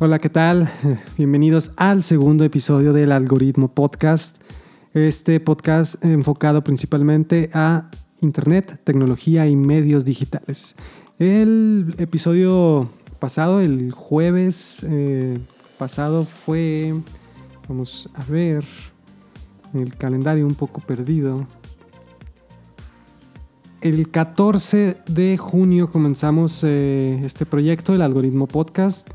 Hola, ¿qué tal? Bienvenidos al segundo episodio del Algoritmo Podcast. Este podcast enfocado principalmente a Internet, tecnología y medios digitales. El episodio pasado, el jueves eh, pasado, fue, vamos a ver, el calendario un poco perdido. El 14 de junio comenzamos eh, este proyecto, el Algoritmo Podcast.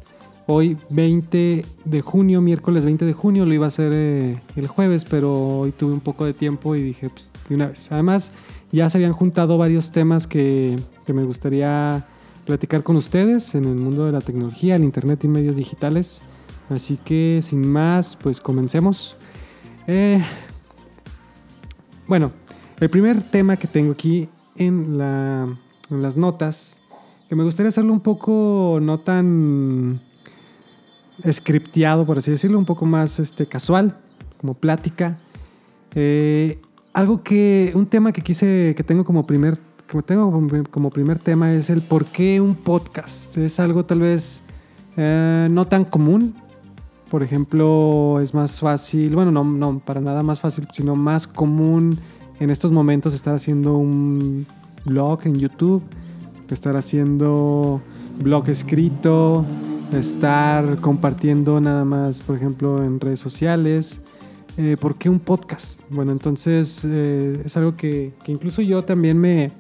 Hoy 20 de junio, miércoles 20 de junio, lo iba a hacer eh, el jueves, pero hoy tuve un poco de tiempo y dije, pues de una vez. Además, ya se habían juntado varios temas que, me gustaría platicar con ustedes en el mundo de la tecnología, el Internet y medios digitales. Así que sin más, pues comencemos. Eh, bueno, el primer tema que tengo aquí en, las notas, que me gustaría hacerlo un poco no tan scripteado, por así decirlo, un poco más este, casual, como plática. Eh, algo que, un tema que quise, que tengo como primer, que tengo como primer tema es el por qué un podcast. Es algo tal vez eh, no tan común. Por ejemplo, es más fácil, bueno, no, no, para nada más fácil, sino más común en estos momentos estar haciendo un blog en YouTube, estar haciendo blog escrito, estar compartiendo nada más, por ejemplo, en redes sociales. Eh, ¿Por qué un podcast? Bueno, entonces eh, es algo que, incluso yo también me,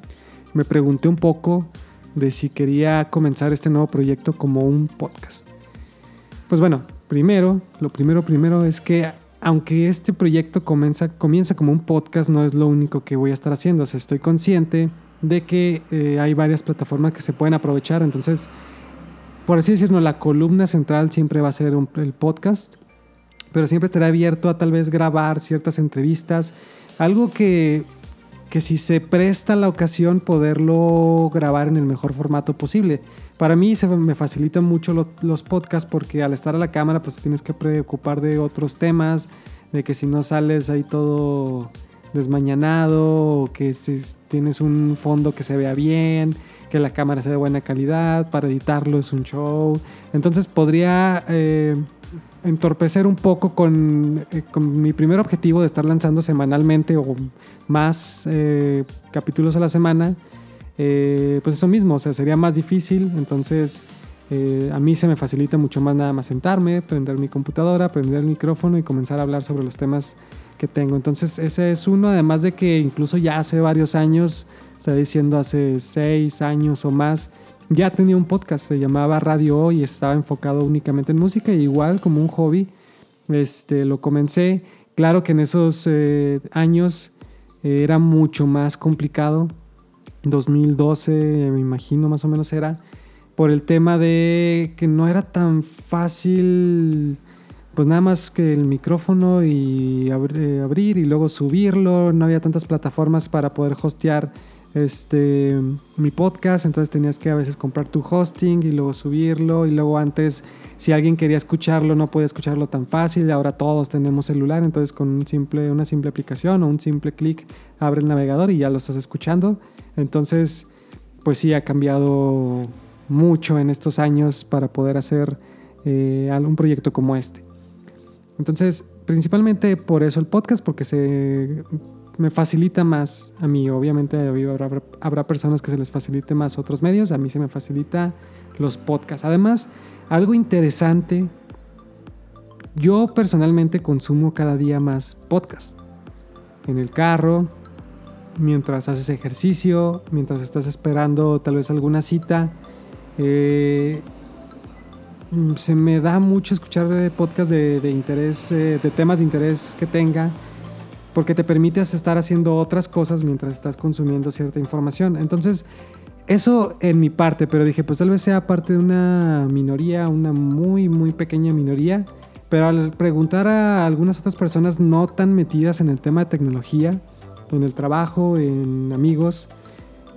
me pregunté un poco de si quería comenzar este nuevo proyecto como un podcast. Pues bueno, primero, lo primero primero es que aunque este proyecto comienza, comienza como un podcast, no es lo único que voy a estar haciendo. O estoy consciente de que eh, hay varias plataformas que se pueden aprovechar. Entonces, por así decirlo, la columna central siempre va a ser el podcast, pero siempre estaré abierto a tal vez grabar ciertas entrevistas. Algo que, que si se presta la ocasión, poderlo grabar en el mejor formato posible. Para mí se me facilitan mucho los podcasts porque al estar a la cámara pues tienes que preocupar de otros temas, de que si no sales ahí todo desmañanado que si tienes un fondo que se vea bien, que la cámara sea de buena calidad, para editarlo es un show. Entonces podría eh, entorpecer un poco con, eh, con, mi primer objetivo de estar lanzando semanalmente o más eh, capítulos a la semana pues eso mismo, o sea, sería más difícil, entonces eh, a mí se me facilita mucho más nada más sentarme, prender mi computadora, prender el micrófono y comenzar a hablar sobre los temas que tengo. Entonces ese es uno, además de que incluso ya hace varios años, está diciendo hace seis años o más, ya tenía un podcast, se llamaba Radio Hoy y estaba enfocado únicamente en música, y igual como un hobby, este, lo comencé. Claro que en esos eh, años era mucho más complicado 2012, me imagino más o menos era, por el tema de que no era tan fácil, pues nada más que el micrófono y eh, abrir y luego subirlo, no había tantas plataformas para poder hostear este mi podcast, entonces tenías que a veces comprar tu hosting y luego subirlo. Y luego antes si alguien quería escucharlo no podía escucharlo tan fácil, ahora todos tenemos celular, entonces con un simple una simple aplicación o un simple clic abre el navegador y ya lo estás escuchando. Entonces, pues sí ha cambiado mucho en estos años para poder hacer eh, un proyecto como este. Entonces, principalmente por eso el podcast, porque se me facilita más a mí. Obviamente habrá, personas que se les facilite más otros medios, a mí se me facilita los podcasts. Además, algo interesante, yo personalmente consumo cada día más podcasts. En el carro, mientras haces ejercicio, mientras estás esperando tal vez alguna cita. Eh, se me da mucho escuchar eh, podcasts de, interés, eh, de temas de interés que tenga porque te permites estar haciendo otras cosas mientras estás consumiendo cierta información. Entonces, eso en mi parte, pero dije, pues tal vez sea parte de una minoría, una muy, muy pequeña minoría. Pero al preguntar a algunas otras personas no tan metidas en el tema de tecnología, en el trabajo, en amigos,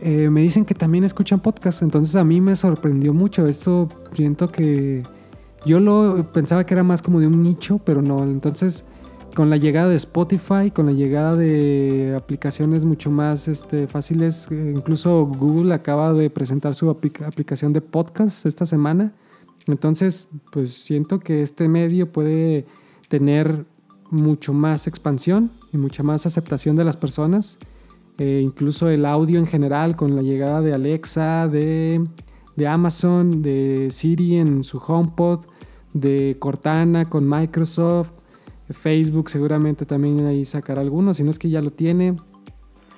eh, me dicen que también escuchan podcast. Entonces a mí me sorprendió mucho. Esto siento que yo lo pensaba que era más como de un nicho, pero no. Entonces con la llegada de Spotify, con la llegada de aplicaciones mucho más este, fáciles, eh, incluso Google acaba de presentar su aplicación de podcast esta semana, Entonces, pues siento que este medio puede tener mucho más expansión y mucha más aceptación de las personas. Eh, incluso el audio en general con la llegada de Alexa, de, Amazon, de Siri en su HomePod, de Cortana con Microsoft, Facebook seguramente también ahí sacará algunos, si no es que ya lo tiene.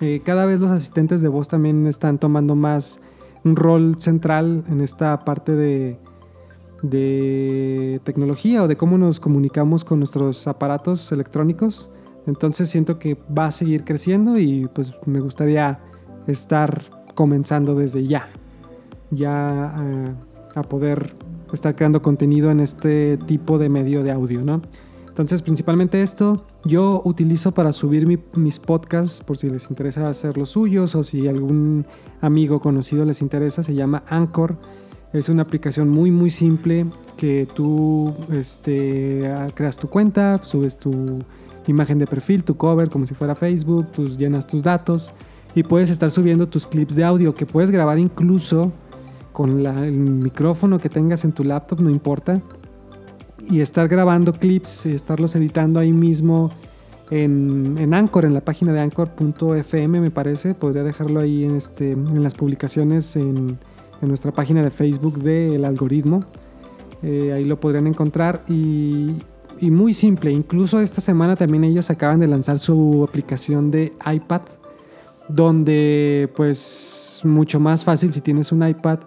Eh, cada vez los asistentes de voz también están tomando más un rol central en esta parte de tecnología o de cómo nos comunicamos con nuestros aparatos electrónicos. Entonces siento que va a seguir creciendo y pues me gustaría estar comenzando desde ya, ya eh, a poder estar creando contenido en este tipo de medio de audio, ¿no? Entonces, principalmente esto yo utilizo para subir mis podcasts, por si les interesa hacer los suyos o si algún amigo conocido les interesa, se llama Anchor. Es una aplicación muy muy simple que tú este, creas tu cuenta, subes tu imagen de perfil, tu cover como si fuera Facebook, tú llenas tus datos y puedes estar subiendo tus clips de audio que puedes grabar incluso con el micrófono que tengas en tu laptop, no importa y estar grabando clips estarlos editando ahí mismo en, en Anchor, en la página de anchor.fm me parece. Podría dejarlo ahí en, este, en las publicaciones en, en nuestra página de Facebook de El Algoritmo. Eh, ahí lo podrían encontrar y, y muy simple. Incluso esta semana también ellos acaban de lanzar su aplicación de iPad, donde pues mucho más fácil si tienes un iPad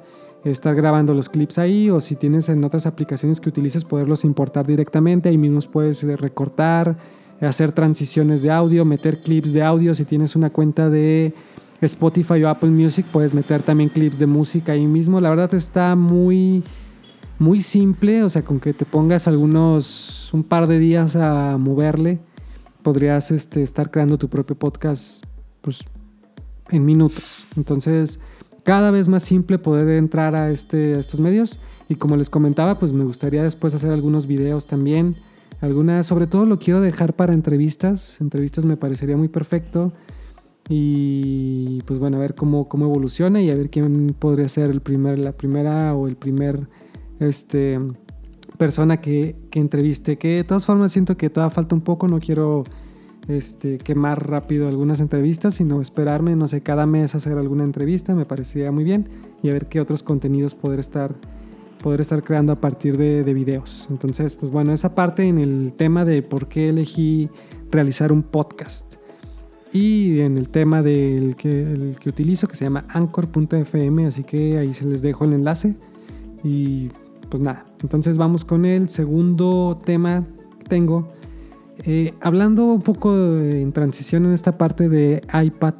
estar grabando los clips ahí o si tienes en otras aplicaciones que utilices poderlos importar directamente, ahí mismos puedes eh, recortar, hacer transiciones de audio, meter clips de audio, si tienes una cuenta de Spotify o Apple Music puedes meter también clips de música ahí mismo, la verdad está muy muy simple, o sea, con que te pongas algunos un par de días a moverle, podrías este, estar creando tu propio podcast pues en minutos. Entonces, cada vez más simple poder entrar a, este, estos medios. Y como les comentaba, pues me gustaría después hacer algunos videos también. Algunas, sobre todo lo quiero dejar para entrevistas. Entrevistas me parecería muy perfecto. Y pues bueno, a ver cómo, cómo evoluciona y a ver quién podría ser el primer, la primera o el primer este, persona que, que entreviste. Que de todas formas siento que todavía falta un poco. No quiero este, quemar rápido algunas entrevistas, sino esperarme, no sé, cada mes hacer alguna entrevista, me parecería muy bien, y a ver qué otros contenidos poder estar, poder estar creando a partir de, de videos. Entonces, pues bueno, esa parte en el tema de por qué elegí realizar un podcast. Y en el tema del que, el que utilizo, que se llama anchor.fm, así que ahí se les dejo el enlace. Y pues nada, entonces vamos con el segundo tema que tengo eh, hablando un poco en transición en esta parte de iPad,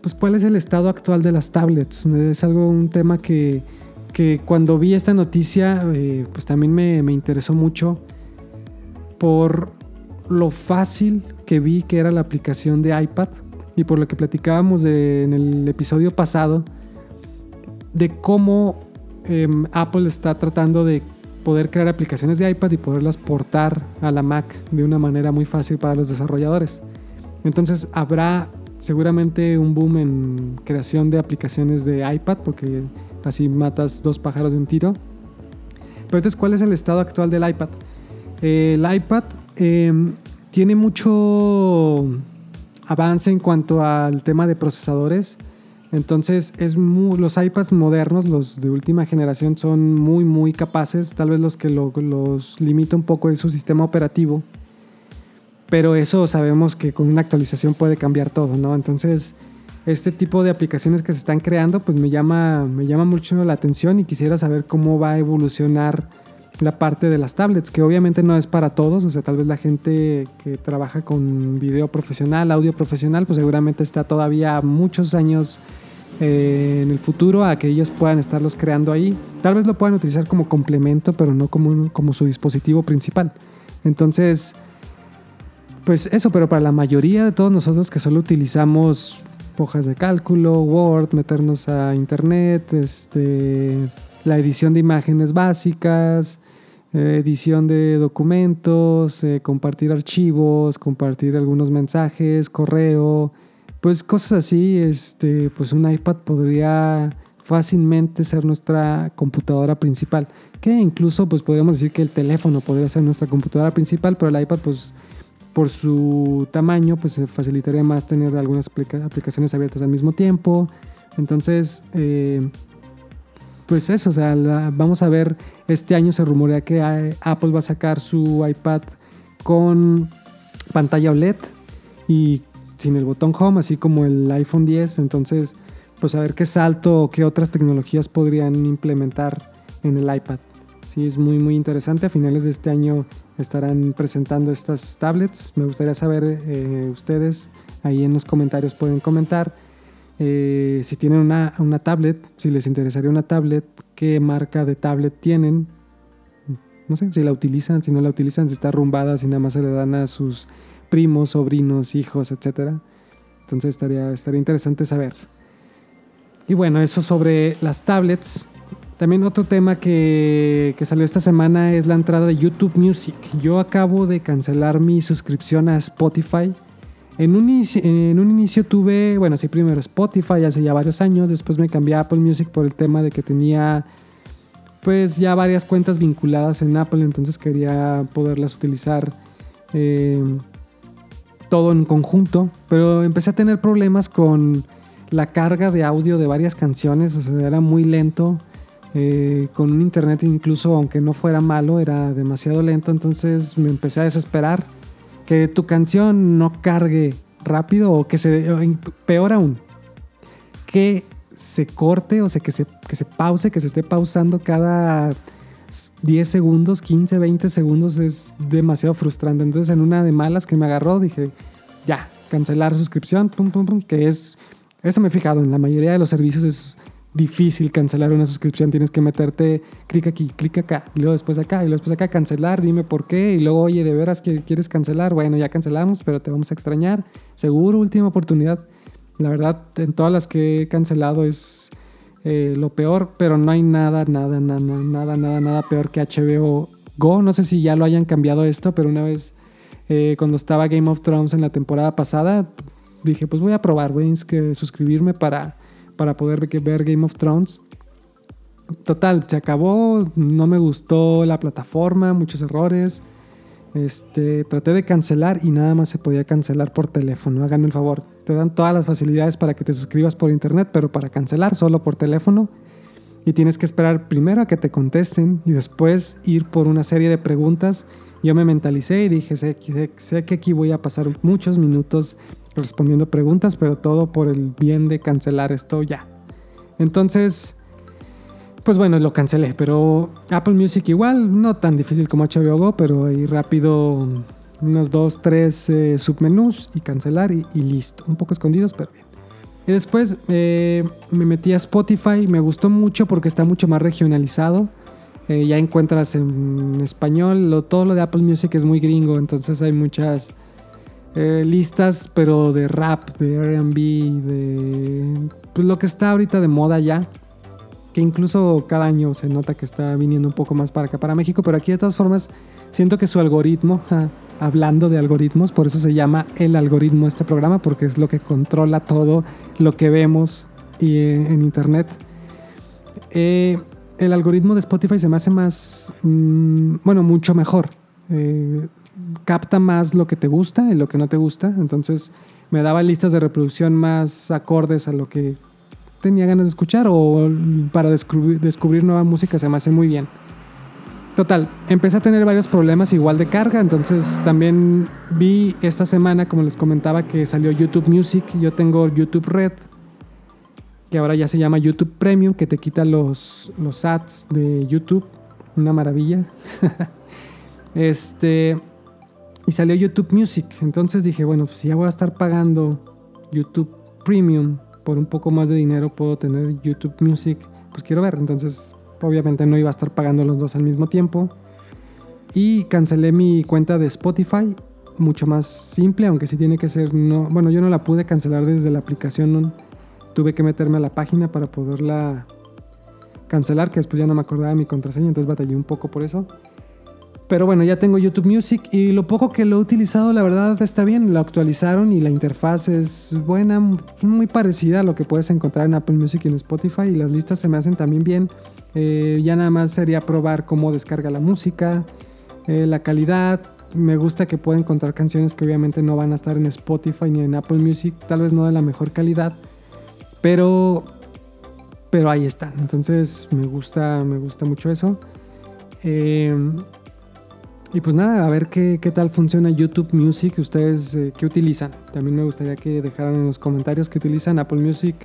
pues cuál es el estado actual de las tablets. Es algo, un tema que, que cuando vi esta noticia, eh, pues también me, me, interesó mucho por lo fácil que vi que era la aplicación de iPad y por lo que platicábamos en el episodio pasado de cómo eh, Apple está tratando de poder crear aplicaciones de iPad y poderlas portar a la Mac de una manera muy fácil para los desarrolladores. Entonces habrá seguramente un boom en creación de aplicaciones de iPad porque así matas dos pájaros de un tiro. Pero entonces, ¿cuál es el estado actual del iPad? el iPad em, tiene mucho avance en cuanto al tema de procesadores. Entonces, es los iPads modernos, los de última generación, son muy, muy capaces. Tal vez los que los limita un poco es su sistema operativo. Pero eso sabemos que con una actualización puede cambiar todo, ¿no? Entonces, este tipo de aplicaciones que se están creando, pues me llama, me llama mucho la atención y quisiera saber cómo va a evolucionar la parte de las tablets, que obviamente no es para todos, o sea, tal vez la gente que trabaja con video profesional, audio profesional, pues seguramente está todavía muchos años eh, en el futuro a que ellos puedan estarlos creando ahí. Tal vez lo puedan utilizar como complemento, pero no como, como su dispositivo principal. Entonces, pues eso, pero para la mayoría de todos nosotros que solo utilizamos hojas de cálculo, Word, meternos a internet, este, la edición de imágenes básicas, edición de documentos, eh, compartir archivos, compartir algunos mensajes, correo, pues cosas así, este, pues un iPad podría fácilmente ser nuestra computadora principal. Que incluso pues podríamos decir que el teléfono podría ser nuestra computadora principal, pero el iPad pues por su tamaño pues se facilitaría más tener algunas aplicaciones abiertas al mismo tiempo. Entonces, eh, pues eso, o sea, vamos a ver, este año se rumorea que Apple va a sacar su iPad con pantalla OLED y sin el botón home, así como el iPhone 10. Entonces, pues a ver qué salto o qué otras tecnologías podrían implementar en el iPad. Sí, es muy, muy interesante. A finales de este año estarán presentando estas tablets. Me gustaría saber eh, ustedes, ahí en los comentarios pueden comentar eh, si tienen una, una, tablet, si les interesaría una tablet, qué marca de tablet tienen. No sé, si la utilizan, si no la utilizan, si está arrumbada, si nada más se le dan a sus primos, sobrinos, hijos, etc. Entonces estaría, estaría interesante saber. Y bueno, eso sobre las tablets. También otro tema que, que, salió esta semana es la entrada de YouTube Music. Yo acabo de cancelar mi suscripción a Spotify. En un, inicio, tuve, bueno, sí, primero Spotify hace ya varios años, después me cambié a Apple Music por el tema de que tenía pues ya varias cuentas vinculadas en Apple, entonces quería poderlas utilizar eh, todo en conjunto, pero empecé a tener problemas con la carga de audio de varias canciones, o sea, era muy lento. Eh, con un internet incluso aunque no fuera malo era demasiado lento entonces me empecé a desesperar que tu canción no cargue rápido o que se peor aún que se corte o sea que se, que se pause que se esté pausando cada 10 segundos, 15, 20 segundos es demasiado frustrante. Entonces, en una de malas que me agarró, dije, ya, cancelar suscripción, pum, pum, pum, que es, eso me he fijado, en la mayoría de los servicios es difícil cancelar una suscripción, tienes que meterte, clic aquí, clic acá, y luego después acá, y luego después acá, cancelar, dime por qué, y luego, oye, de veras que quieres cancelar, bueno, ya cancelamos, pero te vamos a extrañar, seguro, última oportunidad. La verdad, en todas las que he cancelado es eh, lo peor, pero no hay nada, nada, nada, nada, nada, nada peor que HBO Go. No sé si ya lo hayan cambiado esto, pero una vez eh, cuando estaba Game of Thrones en la temporada pasada, dije, pues voy a probar, voy a suscribirme para, para poder ver Game of Thrones. Total, se acabó, no me gustó la plataforma, muchos errores. Este, traté de cancelar y nada más se podía cancelar por teléfono. Háganme el favor. Te dan todas las facilidades para que te suscribas por internet, pero para cancelar solo por teléfono. Y tienes que esperar primero a que te contesten y después ir por una serie de preguntas yo me mentalicé y dije, sé, sé, que aquí voy a pasar muchos minutos respondiendo preguntas, pero todo por el bien de cancelar esto ya. Entonces, pues bueno, lo cancelé, pero Apple Music igual, no tan difícil como HBO Go, pero ahí rápido unos dos, tres eh, submenús y cancelar y, listo. Un poco escondidos, pero bien. Y después eh, me metí a Spotify, me gustó mucho porque está mucho más regionalizado. Eh, ya encuentras en español, todo lo de Apple Music es muy gringo, entonces hay muchas eh, listas, pero de rap, de RB, de pues, lo que está ahorita de moda ya, que incluso cada año se nota que está viniendo un poco más para acá, para México, pero aquí de todas formas siento que su algoritmo, hablando de algoritmos, por eso se llama el algoritmo este programa, porque es lo que controla todo lo que vemos y, eh, en internet. Eh, el algoritmo de Spotify se me hace más, mm, bueno, mucho mejor. Eh, capta más lo que te gusta y lo que no te gusta. Entonces me daba listas de reproducción más acordes a lo que tenía ganas de escuchar o para descubrir, descubrir nueva música se me hace muy bien. Total, empecé a tener varios problemas igual de carga, entonces también vi esta semana, como les comentaba, que salió YouTube Music. Yo tengo YouTube Red, que ahora ya se llama YouTube Premium, que te quita los, los ads de YouTube. Una maravilla. este. Y salió YouTube Music. Entonces dije, bueno, pues si ya voy a estar pagando YouTube Premium por un poco más de dinero, puedo tener YouTube Music. Pues quiero ver. Entonces, obviamente no iba a estar pagando los dos al mismo tiempo. Y cancelé mi cuenta de Spotify. Mucho más simple, aunque sí tiene que ser. No, bueno, yo no la pude cancelar desde la aplicación tuve que meterme a la página para poderla cancelar, que después ya no me acordaba de mi contraseña, entonces batallé un poco por eso. Pero bueno, ya tengo YouTube Music y lo poco que lo he utilizado, la verdad está bien. Lo actualizaron y la interfaz es buena, muy parecida a lo que puedes encontrar en Apple Music y en Spotify. Y las listas se me hacen también bien. Eh, ya nada más sería probar cómo descarga la música, eh, la calidad. Me gusta que pueda encontrar canciones que obviamente no van a estar en Spotify ni en Apple Music, tal vez no de la mejor calidad, pero, pero ahí están. Entonces me gusta, me gusta mucho eso. Eh, y pues nada, a ver qué, tal funciona YouTube Music, ustedes eh, qué utilizan. También me gustaría que dejaran en los comentarios qué utilizan Apple Music.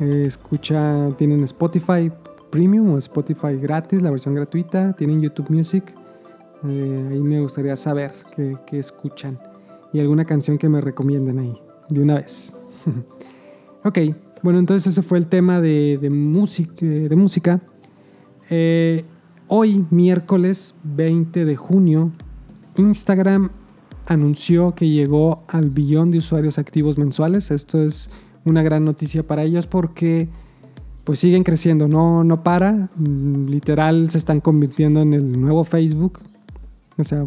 Escucha, tienen Spotify Premium o Spotify gratis, la versión gratuita. Tienen YouTube Music. Eh, ahí me gustaría saber qué, escuchan. Y alguna canción que me recomienden ahí, de una vez. ok, bueno, entonces ese fue el tema de, música. Hoy, miércoles 20 de junio, Instagram anunció que llegó al billón de usuarios activos mensuales. Esto es una gran noticia para ellos porque pues siguen creciendo, no, no para. Literal se están convirtiendo en el nuevo Facebook. O sea,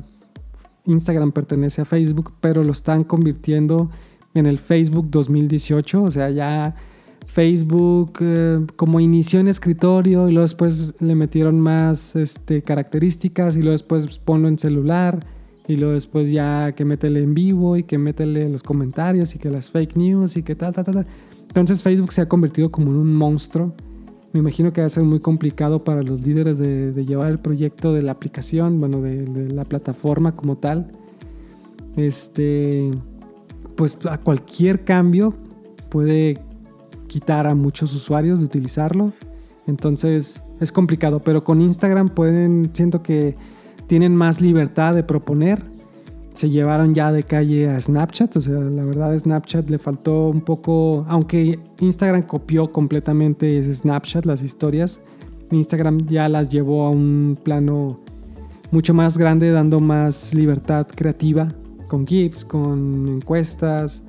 Instagram pertenece a Facebook, pero lo están convirtiendo en el Facebook 2018. O sea, ya Facebook eh, como inició en escritorio y luego después le metieron más este, características y luego después ponlo en celular y luego después ya que métele en vivo y que métele los comentarios y que las fake news y que tal, tal, tal. Entonces Facebook se ha convertido como en un monstruo. Me imagino que va a ser muy complicado para los líderes de, llevar el proyecto de la aplicación, bueno, de, de la plataforma como tal. Este, pues a cualquier cambio puede quitar a muchos usuarios de utilizarlo. Entonces es complicado, pero con Instagram pueden, siento que tienen más libertad de proponer. Se llevaron ya de calle a Snapchat, o sea, la verdad Snapchat le faltó un poco, aunque Instagram copió completamente Snapchat, las historias, Instagram ya las llevó a un plano mucho más grande, dando más libertad creativa, con GIFs, con encuestas,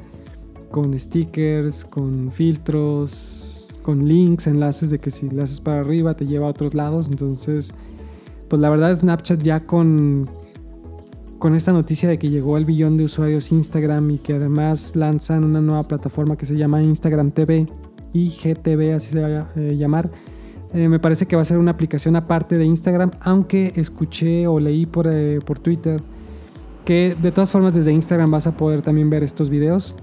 con stickers, con filtros, con links, enlaces de que si le haces para arriba te lleva a otros lados. Entonces, pues la verdad Snapchat ya con, con esta noticia de que llegó al billón de usuarios Instagram y que además lanzan una nueva plataforma que se llama Instagram TV, IGTV así se va a eh, llamar. Eh, me parece que va a ser una aplicación aparte de Instagram, aunque escuché o leí por, eh, por Twitter que de todas formas desde Instagram vas a poder también ver estos videos.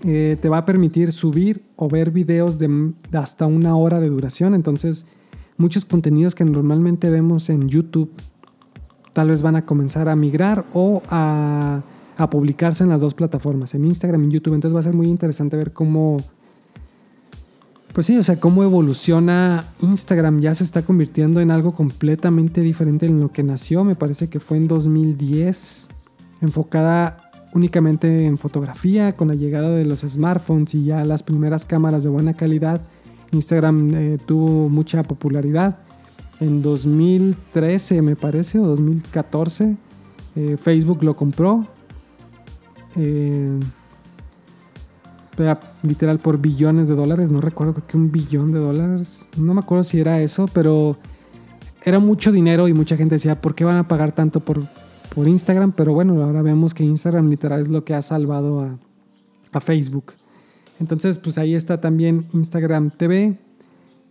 Te va a permitir subir o ver videos de, hasta una hora de duración. Entonces, muchos contenidos que normalmente vemos en YouTube tal vez van a comenzar a migrar o a, publicarse en las dos plataformas, en Instagram y en YouTube. Entonces va a ser muy interesante ver cómo, pues sí, o sea, cómo evoluciona Instagram. Ya se está convirtiendo en algo completamente diferente en lo que nació. Me parece que fue en 2010, enfocada únicamente en fotografía, con la llegada de los smartphones y ya las primeras cámaras de buena calidad, Instagram eh, tuvo mucha popularidad. En 2013 me parece, o 2014, eh, Facebook lo compró. Eh, era literal por billones de dólares, no recuerdo, creo que un billón de dólares. No me acuerdo si era eso, pero era mucho dinero y mucha gente decía, ¿por qué van a pagar tanto por, por Instagram, pero bueno, ahora vemos que Instagram literal es lo que ha salvado a, Facebook. Entonces, pues ahí está también Instagram TV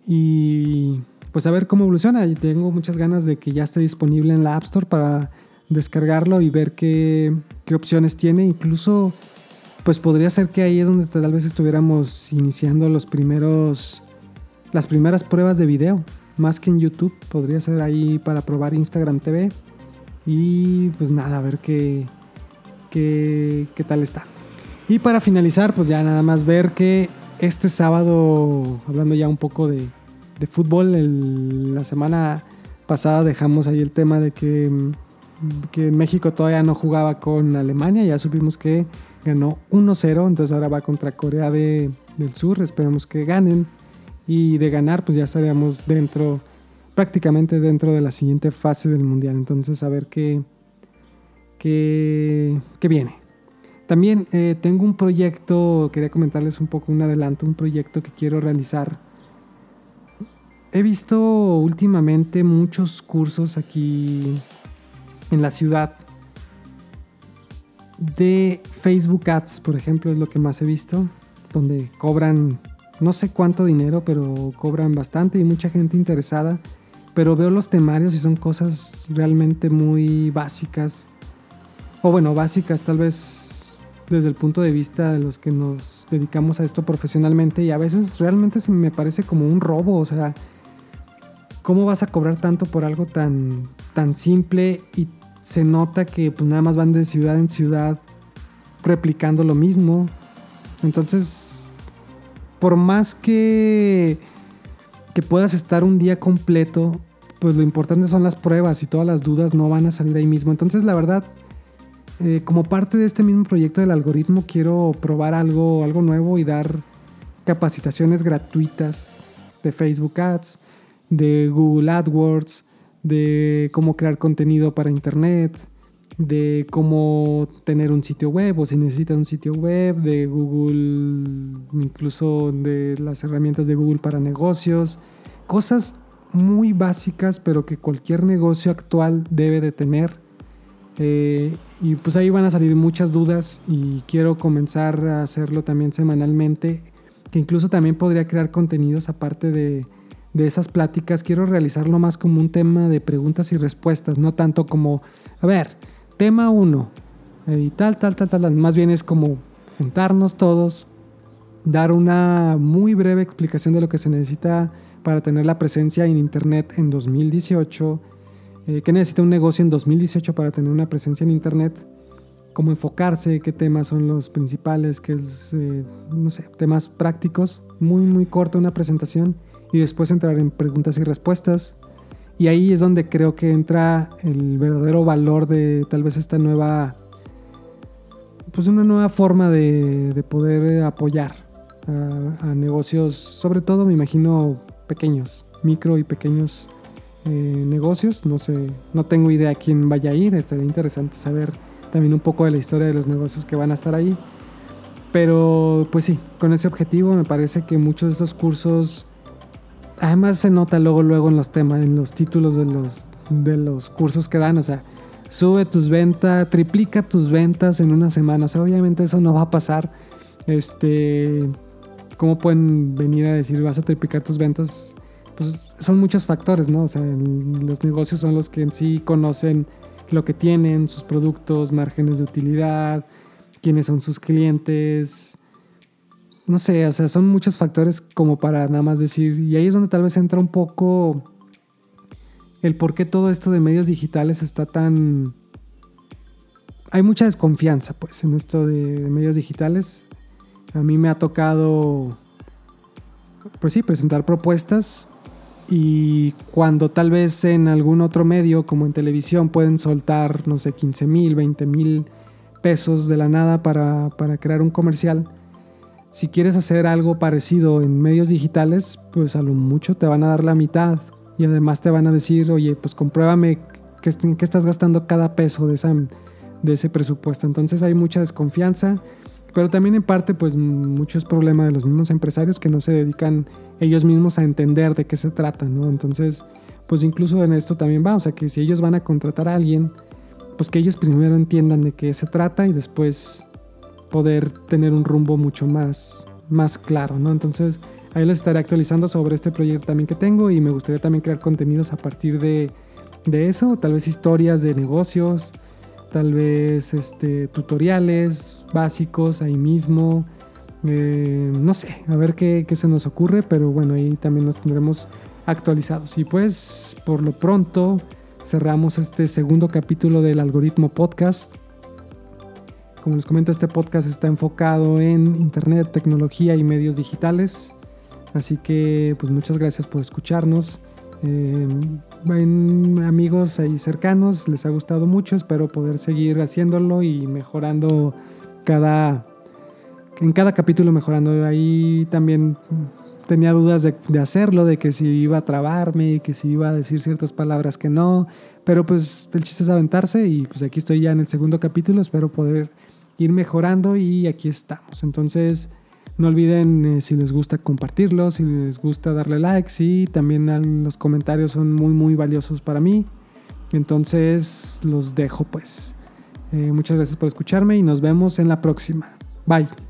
y pues a ver cómo evoluciona. Y tengo muchas ganas de que ya esté disponible en la App Store para descargarlo y ver qué, qué opciones tiene. Incluso, pues podría ser que ahí es donde tal vez estuviéramos iniciando los primeros, las primeras pruebas de video. Más que en YouTube, podría ser ahí para probar Instagram TV y pues nada, a ver qué, qué, qué tal está. Y para finalizar, pues ya nada más ver que este sábado, hablando ya un poco de, de fútbol, la semana pasada dejamos ahí el tema de que, México todavía no jugaba con Alemania, ya supimos que ganó 1-0, entonces ahora va contra Corea de, del Sur, esperemos que ganen y de ganar pues ya estaríamos dentro prácticamente dentro de la siguiente fase del mundial. Entonces, a ver qué, qué, qué viene. También eh, tengo un proyecto, quería comentarles un poco un adelanto, un proyecto que quiero realizar. He visto últimamente muchos cursos aquí en la ciudad de Facebook Ads, por ejemplo, es lo que más he visto, donde cobran no sé cuánto dinero, pero cobran bastante y mucha gente interesada. Pero veo los temarios y son cosas realmente muy básicas. O bueno, básicas tal vez desde el punto de vista de los que nos dedicamos a esto profesionalmente y a veces realmente se me parece como un robo, o sea, ¿cómo vas a cobrar tanto por algo tan, tan simple y se nota que pues nada más van de ciudad en ciudad replicando lo mismo? Entonces, por más que, que puedas estar un día completo, pues lo importante son las pruebas y todas las dudas no van a salir ahí mismo. Entonces, la verdad, eh, como parte de este mismo proyecto del algoritmo, quiero probar algo, algo nuevo y dar capacitaciones gratuitas de Facebook Ads, de Google AdWords, de cómo crear contenido para Internet, de cómo tener un sitio web o si necesitas un sitio web, de Google, incluso de las herramientas de Google para negocios, cosas muy básicas pero que cualquier negocio actual debe de tener. Eh, y pues ahí van a salir muchas dudas y quiero comenzar a hacerlo también semanalmente, que incluso también podría crear contenidos aparte de, de esas pláticas. Quiero realizarlo más como un tema de preguntas y respuestas, no tanto como, a ver, tema 1, y tal, tal, tal, tal. Más bien es como juntarnos todos, dar una muy breve explicación de lo que se necesita para tener la presencia en Internet en 2018. Eh, ¿Qué necesita un negocio en 2018 para tener una presencia en Internet? ¿Cómo enfocarse? ¿Qué temas son los principales? ¿Qué es, eh, no sé, temas prácticos? Muy, muy corta una presentación. Y después entrar en preguntas y respuestas. Y ahí es donde creo que entra el verdadero valor de tal vez esta nueva, pues una nueva forma de, poder apoyar a, negocios, sobre todo me imagino pequeños, micro y pequeños eh, negocios. No sé, no tengo idea a quién vaya a ir, estaría interesante saber también un poco de la historia de los negocios que van a estar ahí. Pero pues sí, con ese objetivo me parece que muchos de estos cursos además se nota luego, luego en los temas, en los títulos de los, de los cursos que dan, o sea, sube tus ventas, triplica tus ventas en una semana, o sea, obviamente eso no va a pasar, este, ¿cómo pueden venir a decir vas a triplicar tus ventas? Pues son muchos factores, ¿no? O sea, los negocios son los que en sí conocen lo que tienen, sus productos, márgenes de utilidad, quiénes son sus clientes, no sé, o sea, son muchos factores como para nada más decir, y ahí es donde tal vez entra un poco el por qué todo esto de medios digitales está tan... Hay mucha desconfianza, pues, en esto de, medios digitales. A mí me ha tocado, pues sí, presentar propuestas y cuando tal vez en algún otro medio, como en televisión, pueden soltar, no sé, 15 mil, 20 mil pesos de la nada para, para crear un comercial si quieres hacer algo parecido en medios digitales, pues a lo mucho te van a dar la mitad y además te van a decir, oye, pues compruébame qué, estás gastando cada peso de, de ese presupuesto. Entonces hay mucha desconfianza, pero también en parte pues mucho es problema de los mismos empresarios que no se dedican ellos mismos a entender de qué se trata, ¿no? Entonces, pues incluso en esto también va, o sea que si ellos van a contratar a alguien, pues que ellos primero entiendan de qué se trata y después poder tener un rumbo mucho más, más claro, ¿no? Entonces, ahí les estaré actualizando sobre este proyecto también que tengo y me gustaría también crear contenidos a partir de, de eso, tal vez historias de negocios, tal vez este, tutoriales básicos ahí mismo, eh, no sé, a ver qué, qué se nos ocurre, pero bueno, ahí también nos tendremos actualizados. Y pues, por lo pronto, cerramos este segundo capítulo del algoritmo podcast. Como les comento, este podcast está enfocado en Internet, tecnología y medios digitales. Así que pues muchas gracias por escucharnos. Eh, amigos ahí cercanos, les ha gustado mucho. Espero poder seguir haciéndolo y mejorando cada... En cada capítulo mejorando. Ahí también tenía dudas de, de, hacerlo, de que si iba a trabarme, que si iba a decir ciertas palabras que no, pero pues el chiste es aventarse y pues aquí estoy ya en el segundo capítulo, espero poder ir mejorando y aquí estamos. Entonces, no olviden eh, si les gusta compartirlo, si les gusta darle likes y también los comentarios son muy muy valiosos para mí. Entonces los dejo pues. Eh, muchas gracias por escucharme y nos vemos en la próxima. Bye.